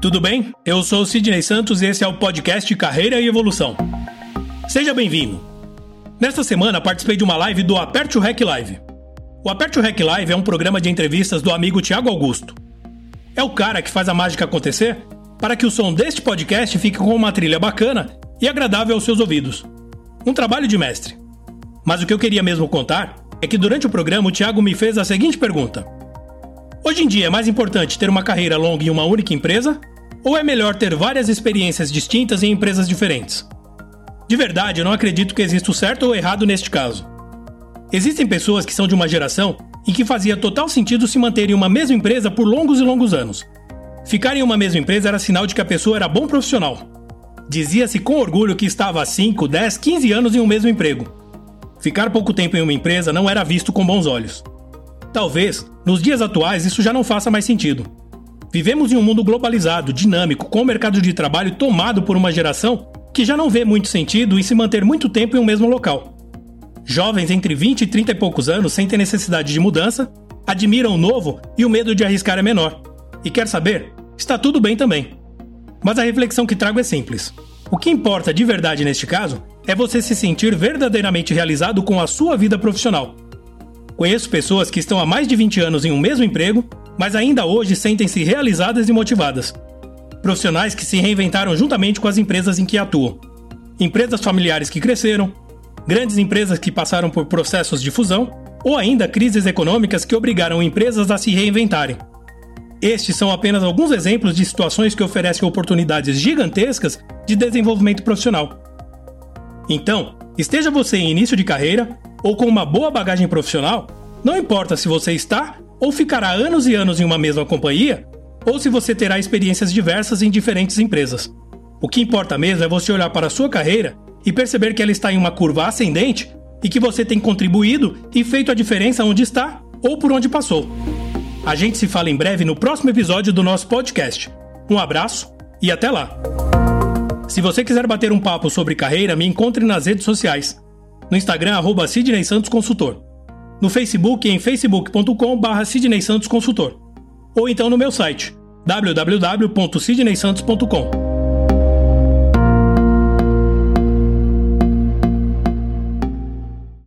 Tudo bem? Eu sou Sidney Santos e esse é o podcast Carreira e Evolução. Seja bem-vindo. Nesta semana participei de uma live do Aperte o Rec Live. O Aperte o Rec Live é um programa de entrevistas do amigo Tiago Augusto. É o cara que faz a mágica acontecer para que o som deste podcast fique com uma trilha bacana e agradável aos seus ouvidos. Um trabalho de mestre. Mas o que eu queria mesmo contar é que durante o programa o Tiago me fez a seguinte pergunta: Hoje em dia é mais importante ter uma carreira longa em uma única empresa ou é melhor ter várias experiências distintas em empresas diferentes? De verdade, eu não acredito que exista o certo ou errado neste caso. Existem pessoas que são de uma geração em que fazia total sentido se manter em uma mesma empresa por longos e longos anos. Ficar em uma mesma empresa era sinal de que a pessoa era bom profissional. Dizia-se com orgulho que estava há 5, 10, 15 anos em um mesmo emprego. Ficar pouco tempo em uma empresa não era visto com bons olhos. Talvez, nos dias atuais, isso já não faça mais sentido. Vivemos em um mundo globalizado, dinâmico, com o mercado de trabalho tomado por uma geração que já não vê muito sentido em se manter muito tempo em um mesmo local. Jovens entre 20 e 30 e poucos anos sentem necessidade de mudança, admiram o novo e o medo de arriscar é menor. E quer saber? Está tudo bem também. Mas a reflexão que trago é simples. O que importa de verdade neste caso é você se sentir verdadeiramente realizado com a sua vida profissional. Conheço pessoas que estão há mais de 20 anos em um mesmo emprego mas ainda hoje sentem-se realizadas e motivadas. Profissionais que se reinventaram juntamente com as empresas em que atuam. Empresas familiares que cresceram, grandes empresas que passaram por processos de fusão ou ainda crises econômicas que obrigaram empresas a se reinventarem. Estes são apenas alguns exemplos de situações que oferecem oportunidades gigantescas de desenvolvimento profissional. Então, esteja você em início de carreira ou com uma boa bagagem profissional, não importa se você está ou ficará anos e anos em uma mesma companhia, ou se você terá experiências diversas em diferentes empresas. O que importa mesmo é você olhar para a sua carreira e perceber que ela está em uma curva ascendente e que você tem contribuído e feito a diferença onde está ou por onde passou. A gente se fala em breve no próximo episódio do nosso podcast. Um abraço e até lá! Se você quiser bater um papo sobre carreira, me encontre nas redes sociais. No Instagram, arroba Sidney Santos Consultor no Facebook em facebook.com.br Sidney Santos Consultor, ou então no meu site www.sidneysantos.com.